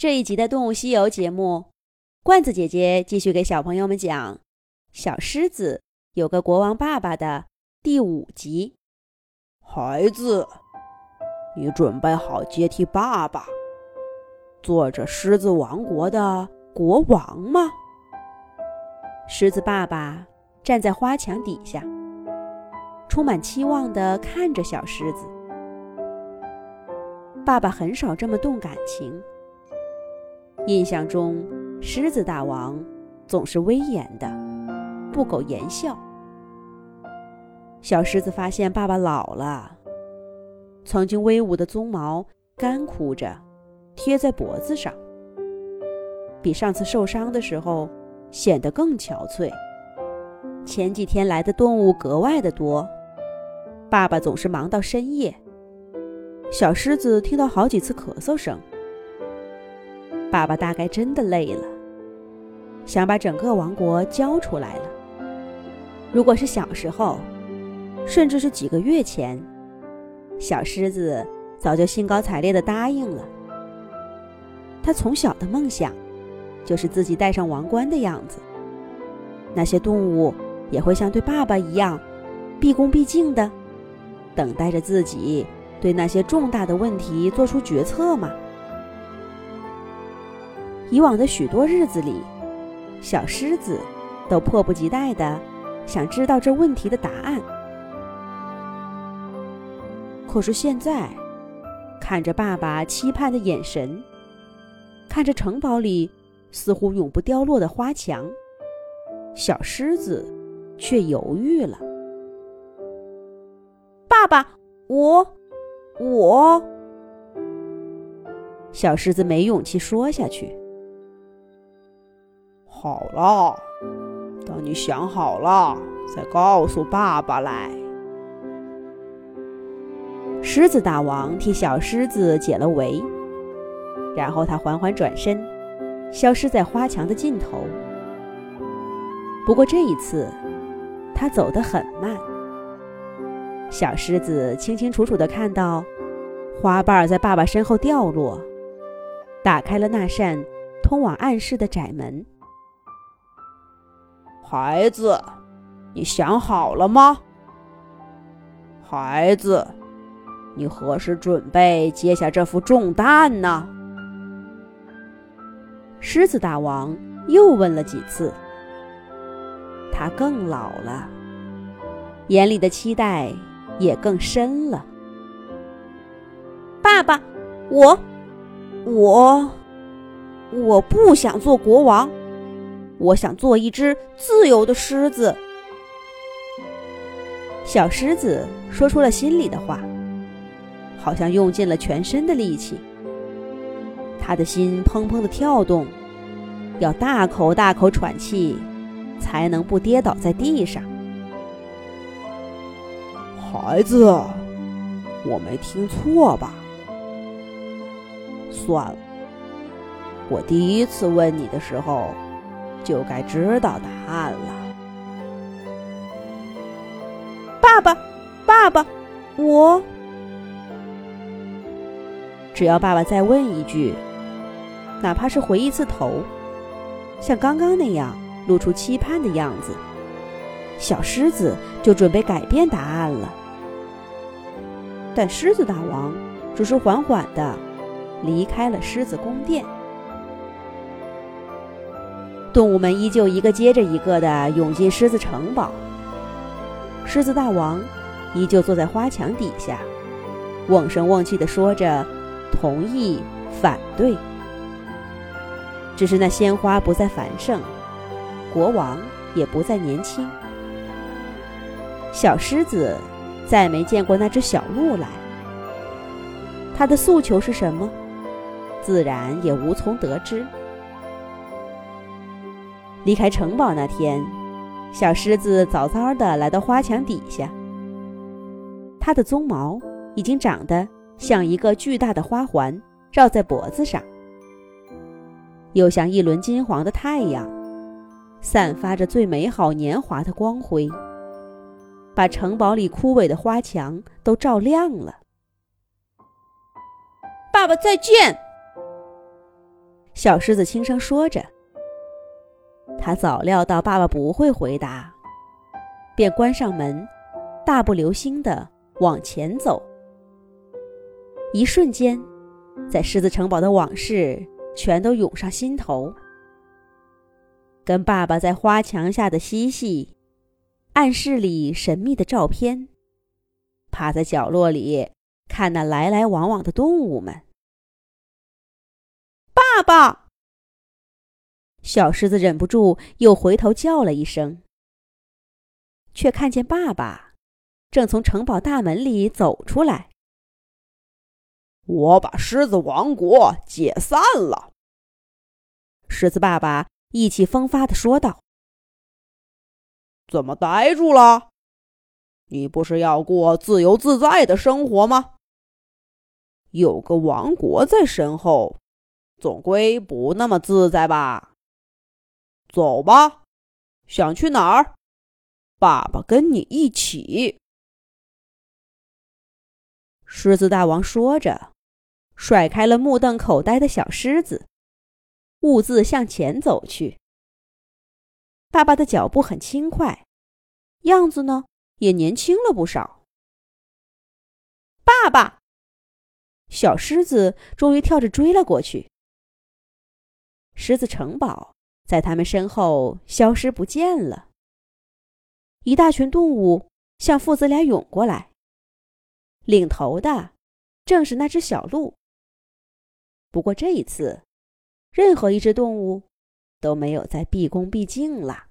这一集的《动物西游》节目，罐子姐姐继续给小朋友们讲《小狮子有个国王爸爸》的第五集。孩子，你准备好接替爸爸，做着狮子王国的国王吗？狮子爸爸站在花墙底下，充满期望地看着小狮子。爸爸很少这么动感情。印象中，狮子大王总是威严的，不苟言笑。小狮子发现爸爸老了，曾经威武的鬃毛干枯着，贴在脖子上，比上次受伤的时候显得更憔悴。前几天来的动物格外的多，爸爸总是忙到深夜。小狮子听到好几次咳嗽声。爸爸大概真的累了，想把整个王国交出来了。如果是小时候，甚至是几个月前，小狮子早就兴高采烈地答应了。他从小的梦想，就是自己戴上王冠的样子。那些动物也会像对爸爸一样，毕恭毕敬的，等待着自己对那些重大的问题做出决策吗？以往的许多日子里，小狮子都迫不及待地想知道这问题的答案。可是现在，看着爸爸期盼的眼神，看着城堡里似乎永不凋落的花墙，小狮子却犹豫了。爸爸，我，我……小狮子没勇气说下去。好了，等你想好了，再告诉爸爸来。狮子大王替小狮子解了围，然后他缓缓转身，消失在花墙的尽头。不过这一次，他走得很慢。小狮子清清楚楚地看到，花瓣在爸爸身后掉落，打开了那扇通往暗室的窄门。孩子，你想好了吗？孩子，你何时准备接下这副重担呢？狮子大王又问了几次。他更老了，眼里的期待也更深了。爸爸，我，我，我不想做国王。我想做一只自由的狮子。小狮子说出了心里的话，好像用尽了全身的力气。他的心砰砰的跳动，要大口大口喘气，才能不跌倒在地上。孩子，我没听错吧？算了，我第一次问你的时候。就该知道答案了，爸爸，爸爸，我只要爸爸再问一句，哪怕是回一次头，像刚刚那样露出期盼的样子，小狮子就准备改变答案了。但狮子大王只是缓缓的离开了狮子宫殿。动物们依旧一个接着一个的涌进狮子城堡。狮子大王依旧坐在花墙底下，瓮声瓮气的说着同意、反对。只是那鲜花不再繁盛，国王也不再年轻。小狮子再没见过那只小鹿来，他的诉求是什么，自然也无从得知。离开城堡那天，小狮子早早的来到花墙底下。它的鬃毛已经长得像一个巨大的花环，绕在脖子上，又像一轮金黄的太阳，散发着最美好年华的光辉，把城堡里枯萎的花墙都照亮了。爸爸再见。小狮子轻声说着。他早料到爸爸不会回答，便关上门，大步流星地往前走。一瞬间，在狮子城堡的往事全都涌上心头，跟爸爸在花墙下的嬉戏，暗室里神秘的照片，趴在角落里看那来来往往的动物们。爸爸。小狮子忍不住又回头叫了一声，却看见爸爸正从城堡大门里走出来。我把狮子王国解散了。狮子爸爸意气风发的说道：“怎么呆住了？你不是要过自由自在的生活吗？有个王国在身后，总归不那么自在吧？”走吧，想去哪儿？爸爸跟你一起。狮子大王说着，甩开了目瞪口呆的小狮子，兀自向前走去。爸爸的脚步很轻快，样子呢也年轻了不少。爸爸，小狮子终于跳着追了过去。狮子城堡。在他们身后消失不见了。一大群动物向父子俩涌过来，领头的正是那只小鹿。不过这一次，任何一只动物都没有再毕恭毕敬了。